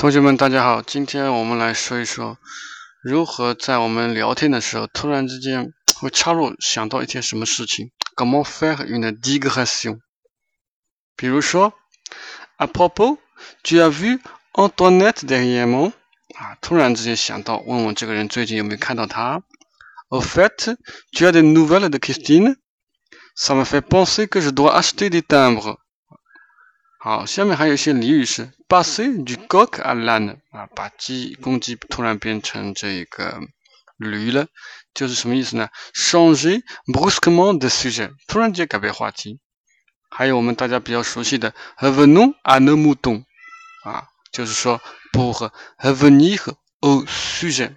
同学们，大家好！今天我们来说一说，如何在我们聊天的时候，突然之间会插入想到一件什么事情。Comment faire une digression？比如说，À propos，tu as vu Antoinette derrière moi？啊，突然之间想到，问问这个人最近有没有看到他。Au fait，tu as des nouvelles de Christine？Ça me fait penser que je dois acheter des timbres。好，下面还有一些俚语是 passer du coq à l'âne 啊，把鸡公鸡突然变成这个驴了，就是什么意思呢？changer brusquement de sujet，突然间改变话题。还有我们大家比较熟悉的 revenons à nos moutons 啊，就是说 pour revenir au sujet。